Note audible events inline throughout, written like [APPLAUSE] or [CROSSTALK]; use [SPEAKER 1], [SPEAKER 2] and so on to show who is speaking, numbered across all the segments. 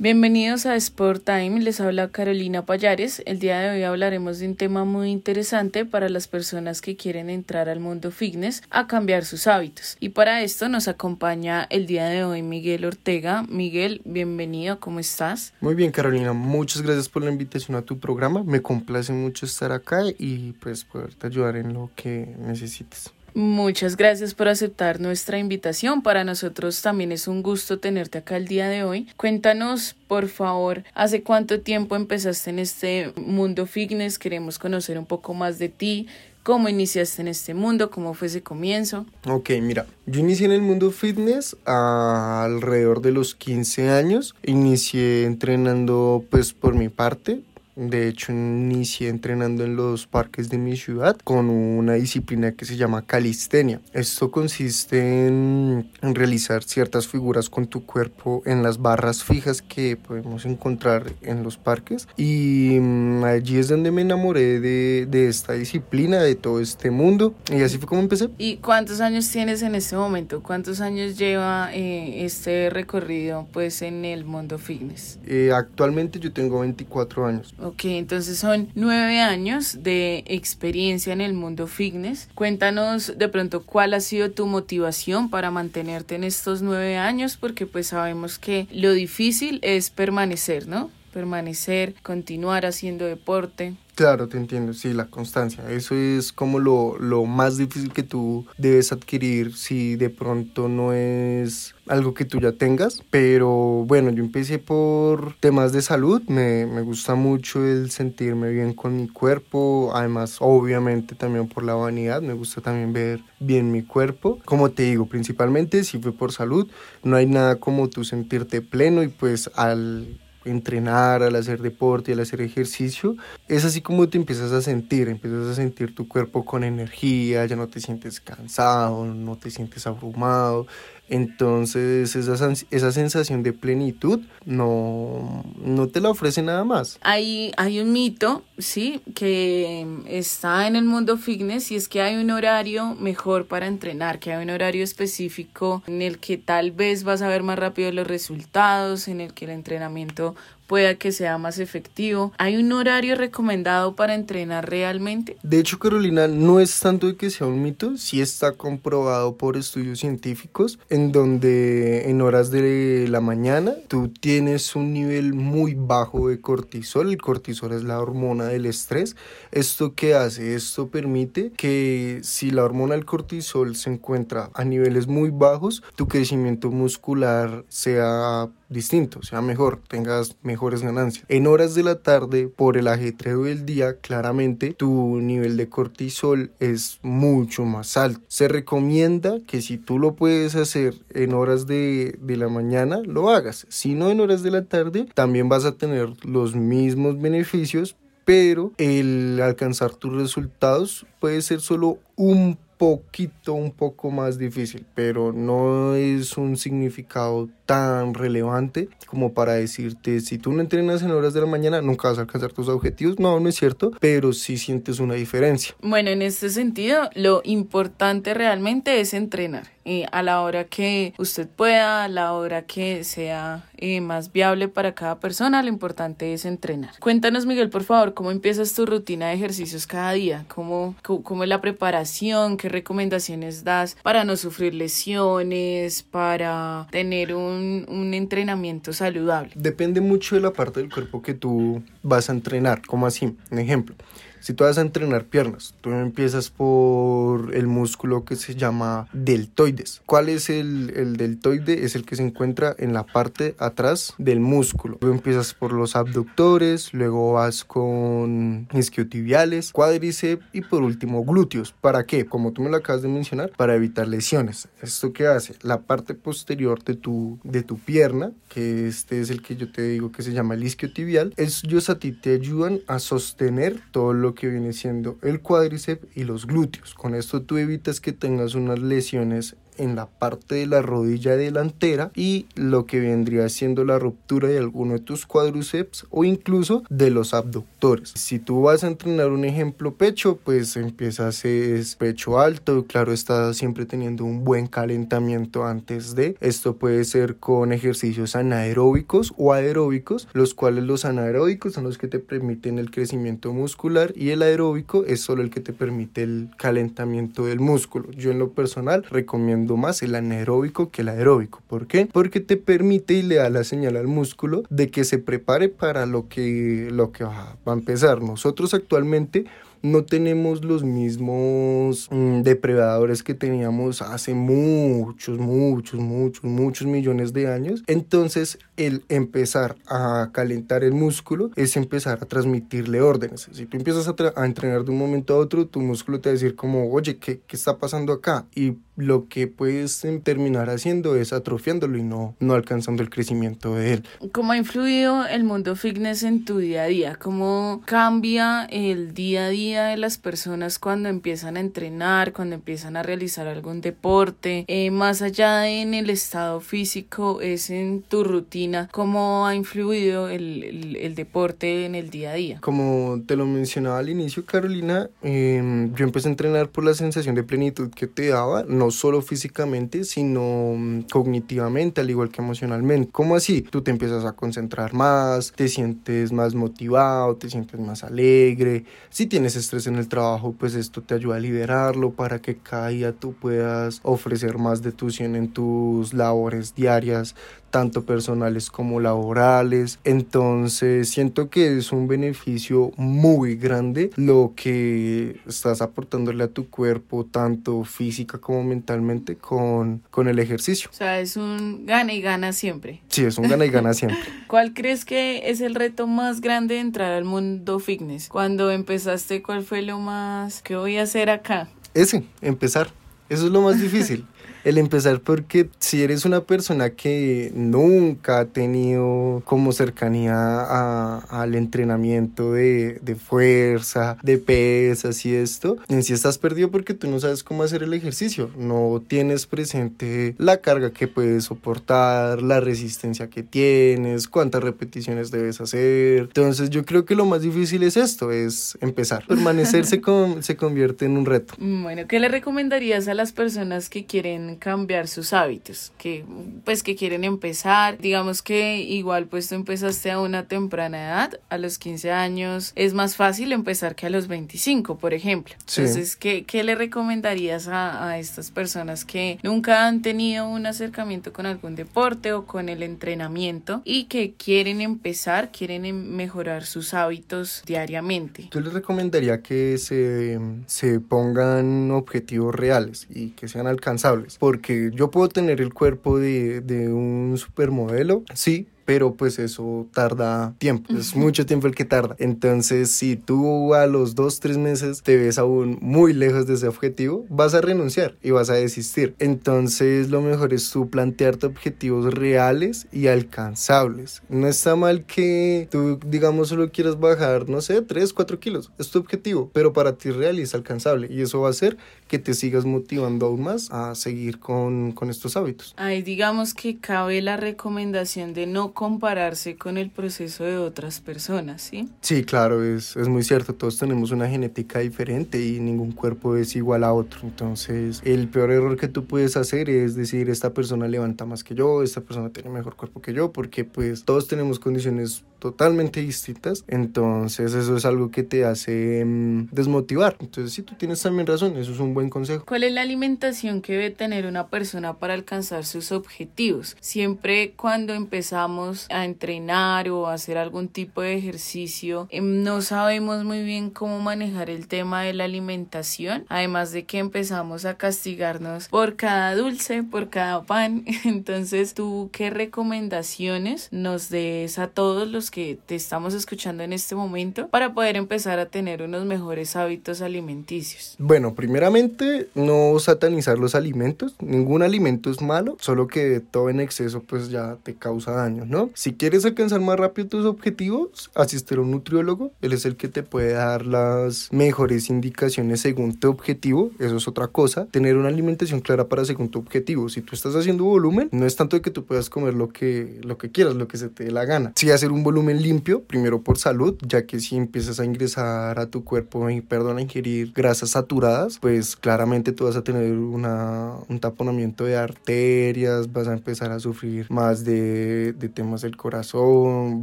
[SPEAKER 1] Bienvenidos a Sport Time, les habla Carolina Payares. El día de hoy hablaremos de un tema muy interesante para las personas que quieren entrar al mundo fitness a cambiar sus hábitos. Y para esto nos acompaña el día de hoy Miguel Ortega. Miguel, bienvenido, ¿cómo estás?
[SPEAKER 2] Muy bien, Carolina, muchas gracias por la invitación a tu programa. Me complace mucho estar acá y pues poderte ayudar en lo que necesites.
[SPEAKER 1] Muchas gracias por aceptar nuestra invitación. Para nosotros también es un gusto tenerte acá el día de hoy. Cuéntanos, por favor, ¿hace cuánto tiempo empezaste en este mundo fitness? Queremos conocer un poco más de ti. ¿Cómo iniciaste en este mundo? ¿Cómo fue ese comienzo?
[SPEAKER 2] Ok, mira, yo inicié en el mundo fitness alrededor de los 15 años. Inicié entrenando pues por mi parte, de hecho, inicié entrenando en los parques de mi ciudad con una disciplina que se llama calistenia. Esto consiste en, realizar ciertas figuras con tu cuerpo en las barras fijas que podemos encontrar en los parques. Y mm, allí es donde me enamoré de, de esta disciplina, de todo este mundo. Y así fue como empecé.
[SPEAKER 1] ¿Y cuántos años tienes en este momento? ¿Cuántos años lleva eh, este recorrido pues en el mundo fitness?
[SPEAKER 2] Eh, actualmente yo tengo 24 años.
[SPEAKER 1] Ok, entonces son nueve años de experiencia en el mundo fitness. Cuéntanos de pronto cuál ha sido tu motivación para mantenerte en estos nueve años, porque pues sabemos que lo difícil es permanecer, ¿no? Permanecer, continuar haciendo deporte.
[SPEAKER 2] Claro, te entiendo, sí, la constancia. Eso es como lo, lo, más difícil que tú debes adquirir si de pronto no es algo que tú ya tengas. Pero bueno, yo empecé por temas de salud. Me, me gusta mucho el sentirme bien con mi cuerpo. Además, obviamente también por la vanidad. Me gusta también ver bien mi cuerpo. Como te digo, principalmente si fue por salud. No hay nada como tú sentirte pleno y pues al entrenar, al hacer deporte, al hacer ejercicio, es así como te empiezas a sentir, empiezas a sentir tu cuerpo con energía, ya no te sientes cansado, no te sientes abrumado, entonces esa, esa sensación de plenitud no, no te la ofrece nada más.
[SPEAKER 1] Hay, hay un mito, sí, que está en el mundo fitness y es que hay un horario mejor para entrenar, que hay un horario específico en el que tal vez vas a ver más rápido los resultados, en el que el entrenamiento pueda que sea más efectivo. ¿Hay un horario recomendado para entrenar realmente?
[SPEAKER 2] De hecho, Carolina, no es tanto que sea un mito, sí está comprobado por estudios científicos en donde en horas de la mañana tú tienes un nivel muy bajo de cortisol. El cortisol es la hormona del estrés. ¿Esto qué hace? Esto permite que si la hormona del cortisol se encuentra a niveles muy bajos, tu crecimiento muscular sea distinto, sea mejor, tengas mejores ganancias. En horas de la tarde, por el ajetreo del día, claramente tu nivel de cortisol es mucho más alto. Se recomienda que si tú lo puedes hacer en horas de, de la mañana, lo hagas. Si no en horas de la tarde, también vas a tener los mismos beneficios, pero el alcanzar tus resultados puede ser solo un poquito, un poco más difícil, pero no es un significado tan relevante como para decirte si tú no entrenas en horas de la mañana nunca vas a alcanzar tus objetivos. No, no es cierto, pero sí sientes una diferencia.
[SPEAKER 1] Bueno, en este sentido, lo importante realmente es entrenar eh, a la hora que usted pueda, a la hora que sea eh, más viable para cada persona. Lo importante es entrenar. Cuéntanos, Miguel, por favor, cómo empiezas tu rutina de ejercicios cada día, cómo, cómo es la preparación, qué recomendaciones das para no sufrir lesiones, para tener un un, entrenamiento saludable?
[SPEAKER 2] Depende mucho de la parte del cuerpo que tú vas a entrenar. Como así? Un ejemplo. Si tú vas a entrenar piernas, tú empiezas por el músculo que se llama deltoides. ¿Cuál es el, el deltoide? Es el que se encuentra en la parte atrás del músculo. Tú empiezas por los abductores, luego vas con isquiotibiales, cuádriceps y por último glúteos. ¿Para qué? Como tú me lo acabas de mencionar, para evitar lesiones. ¿Esto qué hace? La parte posterior de tu, de tu pierna, que este es el que yo te digo que se llama el isquiotibial, ellos a ti te ayudan a sostener todo lo que viene siendo el cuádriceps y los glúteos. Con esto tú evitas que tengas unas lesiones en la parte de la rodilla delantera y lo que vendría siendo la ruptura de alguno de tus cuádriceps o incluso de los abductores. Si tú vas a entrenar un ejemplo pecho, pues empiezas es pecho alto, claro está siempre teniendo un buen calentamiento antes de. Esto puede ser con ejercicios anaeróbicos o aeróbicos, los cuales los anaeróbicos son los que te permiten el crecimiento muscular y el aeróbico es solo el que te permite el calentamiento del músculo. Yo en lo personal recomiendo más el anaeróbico que el aeróbico. ¿Por qué? Porque te permite y le da la señal al músculo de que se prepare para lo que, lo que va a empezar. Nosotros actualmente no tenemos los mismos mm, depredadores que teníamos hace muchos, muchos, muchos, muchos millones de años. Entonces, el empezar a calentar el músculo es empezar a transmitirle órdenes. Si tú empiezas a, entrenar de un momento a otro, tu músculo te va a decir como, oye, ¿qué, qué está pasando acá? Y lo que puedes terminar haciendo es atrofiándolo y no, no alcanzando el crecimiento de él.
[SPEAKER 1] ¿Cómo ha influido el mundo fitness en tu día a día? ¿Cómo cambia el día a día de las personas cuando empiezan a entrenar, cuando empiezan a realizar algún deporte? Eh, más allá de en el estado físico, es en tu rutina. ¿Cómo ha influido el, el, deporte en el día a día?
[SPEAKER 2] Como te lo mencionaba al inicio, Carolina, em, yo empecé a entrenar por la sensación de plenitud que te daba. No solo físicamente, sino mm, cognitivamente, al igual que emocionalmente. ¿Cómo así? Tú te empiezas a concentrar más, te sientes más motivado, te sientes más alegre. Si tienes estrés en el trabajo, pues esto te ayuda a liberarlo para que cada día tú puedas ofrecer más de tu 100 en tus labores diarias tanto personales como laborales. Entonces siento que es un beneficio muy grande lo que estás aportándole a tu cuerpo, tanto física como mentalmente, con, con el ejercicio.
[SPEAKER 1] O sea, es un gana y gana siempre.
[SPEAKER 2] Sí, es un gana y gana siempre. [LAUGHS]
[SPEAKER 1] ¿Cuál crees que es el reto más grande de entrar al mundo fitness? Cuando empezaste, ¿cuál fue lo más que voy a hacer acá?
[SPEAKER 2] Ese, empezar. Eso es lo más difícil [LAUGHS] el empezar porque si eres una persona que nunca ha tenido como cercanía a, al entrenamiento de, de, fuerza, de pesas y esto, en sí estás perdido porque tú no sabes cómo hacer el ejercicio, no tienes presente la carga que puedes soportar, la resistencia que tienes, cuántas repeticiones debes hacer. Entonces yo creo que lo más difícil es esto, es empezar. Permanecer se, [LAUGHS] se convierte en un reto.
[SPEAKER 1] Bueno, ¿qué le recomendarías a las personas que quieren cambiar sus hábitos, que pues que quieren empezar, digamos que igual pues tú empezaste a una temprana edad, a los 15 años es más fácil empezar que a los 25, por ejemplo. Entonces, ¿qué, ¿qué, le recomendarías a, a estas personas que nunca han tenido un acercamiento con algún deporte o con el entrenamiento y que quieren empezar, quieren em, mejorar sus hábitos diariamente?
[SPEAKER 2] Yo les recomendaría que se, se pongan objetivos reales y que sean alcanzables porque yo puedo tener el cuerpo de, de un supermodelo, sí, pero pues eso tarda tiempo, es mucho tiempo el que tarda. Entonces, si tú a los dos, tres meses te ves aún muy lejos de ese objetivo, vas a renunciar y vas a desistir. Entonces, lo mejor es tú plantearte objetivos reales y alcanzables. No está mal que tú, digamos, solo quieras bajar, no sé, 3, 4 kilos. Es tu objetivo, pero para ti real y es alcanzable. Y eso va a hacer que te sigas motivando aún más a seguir con, con estos hábitos.
[SPEAKER 1] Ahí digamos que cabe la recomendación de no compararse con el proceso de otras personas, ¿sí?
[SPEAKER 2] Sí, claro, es, es muy cierto, todos tenemos una genética diferente y ningún cuerpo es igual a otro, entonces el peor error que tú puedes hacer es decir, esta persona levanta más que yo, esta persona tiene mejor cuerpo que yo, porque pues todos tenemos condiciones totalmente distintas, entonces eso es algo que te hace mm, desmotivar, entonces si tú tienes también razón, eso es un buen consejo.
[SPEAKER 1] ¿Cuál es la alimentación que debe tener una persona para alcanzar sus objetivos? Siempre cuando empezamos a entrenar o hacer algún tipo de ejercicio, em, no sabemos muy bien cómo manejar el tema de la alimentación, además de que empezamos a castigarnos por cada dulce, por cada pan. [LAUGHS] Entonces, ¿tú qué recomendaciones nos des a todos los que te estamos escuchando en este momento para poder empezar a tener unos mejores hábitos alimenticios?
[SPEAKER 2] Bueno, primeramente no satanizar los alimentos, ningún alimento es malo, solo que todo en exceso pues ya te causa daño, ¿no? Si quieres alcanzar más rápido tus objetivos, asistir a un nutriólogo, él es el que te puede dar las mejores indicaciones según tu objetivo, eso es otra cosa, tener una alimentación clara para según tu objetivo, si tú estás haciendo volumen, no es tanto de que tú puedas comer lo que, lo que quieras, lo que se te dé la gana, sí hacer un volumen limpio, primero por salud, ya que si empiezas a ingresar a tu cuerpo, y perdón, a ingerir grasas saturadas, pues claramente tú vas a tener una, un taponamiento de arterias, vas a empezar a sufrir más de, de temas del corazón,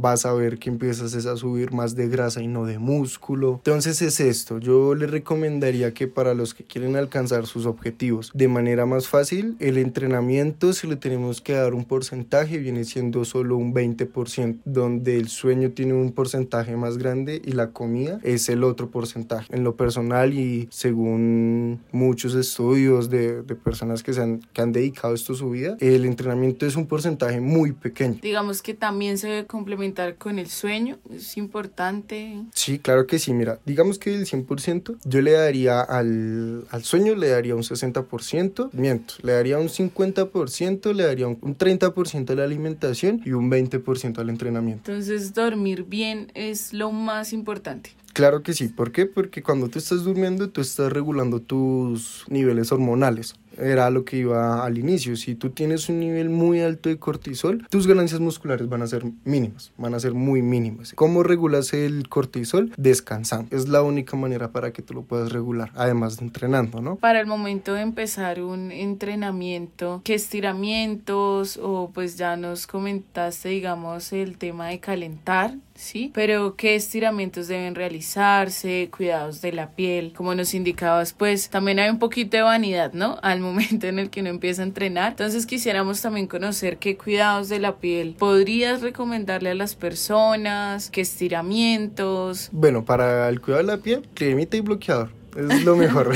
[SPEAKER 2] vas a ver que empiezas a subir más de grasa y no de músculo. Entonces es esto, yo le recomendaría que para los que quieren alcanzar sus objetivos de manera más fácil, el entrenamiento si le tenemos que dar un porcentaje viene siendo solo un 20%, donde el sueño tiene un porcentaje más grande y la comida es el otro porcentaje. En lo personal y según muchos estudios de, de personas que, se han, que han dedicado esto a su vida, el entrenamiento es un porcentaje muy pequeño.
[SPEAKER 1] Digamos que también se debe complementar con el sueño, es importante.
[SPEAKER 2] Sí, claro que sí, mira, digamos que el 100% yo le daría al, al sueño, le daría un 60%, miento, le daría un 50%, le daría un, un 30% a la alimentación y un 20% al entrenamiento.
[SPEAKER 1] Entonces dormir bien es lo más importante.
[SPEAKER 2] Claro que sí. ¿Por qué? Porque cuando tú estás durmiendo, tú estás regulando tus niveles hormonales. Era lo que iba al inicio. Si tú tienes un nivel muy alto de cortisol, tus ganancias musculares van a ser mínimas, van a ser muy mínimas. ¿Cómo regulas el cortisol? Descansando. Es la única manera para que tú lo puedas regular, además de entrenando, ¿no?
[SPEAKER 1] Para el momento de empezar un entrenamiento, ¿qué estiramientos o pues ya nos comentaste, digamos, el tema de calentar? ¿sí? Pero qué estiramientos deben realizarse, cuidados de la piel, como nos indicabas, pues también hay un poquito de vanidad, ¿no? Al momento en el que uno empieza a entrenar. Entonces quisiéramos también conocer qué cuidados de la piel podrías recomendarle a las personas, qué estiramientos.
[SPEAKER 2] Bueno, para el cuidado de la piel, cremita y bloqueador es lo mejor.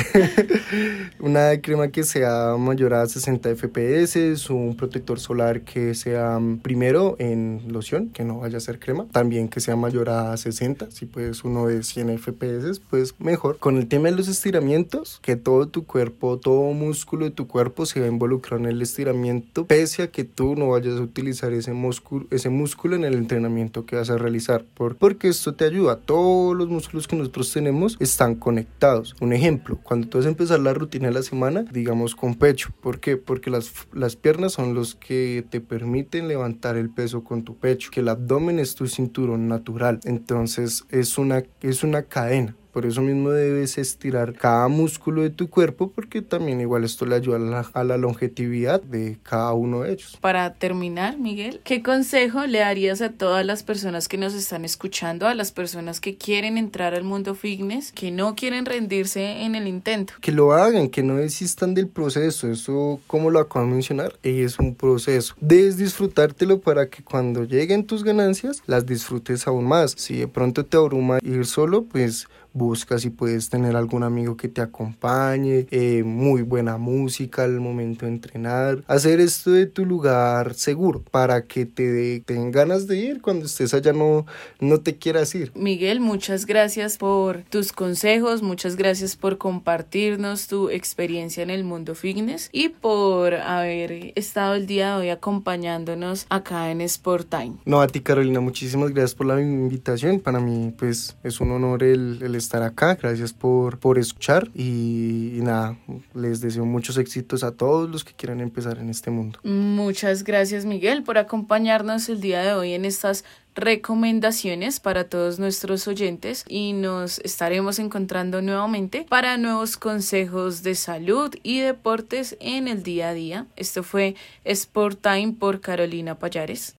[SPEAKER 2] [LAUGHS] Una crema que sea mayor a 60 FPS, un protector solar que sea primero en loción, que no vaya a ser crema, también que sea mayor a 60, si puedes uno de 100 FPS, pues mejor. Con el tema de los estiramientos, que todo tu cuerpo, todo músculo de tu cuerpo se va a involucrar en el estiramiento, pese a que tú no vayas a utilizar ese músculo, ese músculo en el entrenamiento que vas a realizar, ¿Por? porque esto te ayuda, todos los músculos que nosotros tenemos están conectados. Un ejemplo, cuando tú vas a empezar la rutina de la semana, digamos con pecho. ¿Por qué? Porque las, las piernas son los que te permiten levantar el peso con tu pecho, que el abdomen es tu cinturón natural. Entonces es una, es una cadena. Por eso mismo debes estirar cada músculo de tu cuerpo porque también igual esto le ayuda a la, a la, longevidad de cada uno de ellos.
[SPEAKER 1] Para terminar, Miguel, ¿qué consejo le darías a todas las personas que nos están escuchando, a las personas que quieren entrar al mundo fitness, que no quieren rendirse en el intento?
[SPEAKER 2] Que lo hagan, que no desistan del proceso. Eso, como lo acabo de mencionar, es un proceso. Debes disfrutártelo para que cuando lleguen tus ganancias las disfrutes aún más. Si de pronto te abruma ir solo, pues busca si puedes tener algún amigo que te acompañe, eh, muy buena música al momento de entrenar, hacer esto de tu lugar seguro para que te den ganas de ir cuando estés allá no, no te quieras ir.
[SPEAKER 1] Miguel, muchas gracias por tus consejos, muchas gracias por compartirnos tu experiencia en el mundo fitness y por haber estado el día de hoy acompañándonos acá en Sport Time.
[SPEAKER 2] No, a ti Carolina, muchísimas gracias por la invitación. Para mí pues es un honor el, el estar acá, gracias por, por escuchar y, nada, les deseo muchos éxitos a todos los que quieran empezar en este mundo.
[SPEAKER 1] Muchas gracias Miguel por acompañarnos el día de hoy en estas recomendaciones para todos nuestros oyentes y nos estaremos encontrando nuevamente para nuevos consejos de salud y deportes en el día a día. Esto fue Sport Time por Carolina Payares.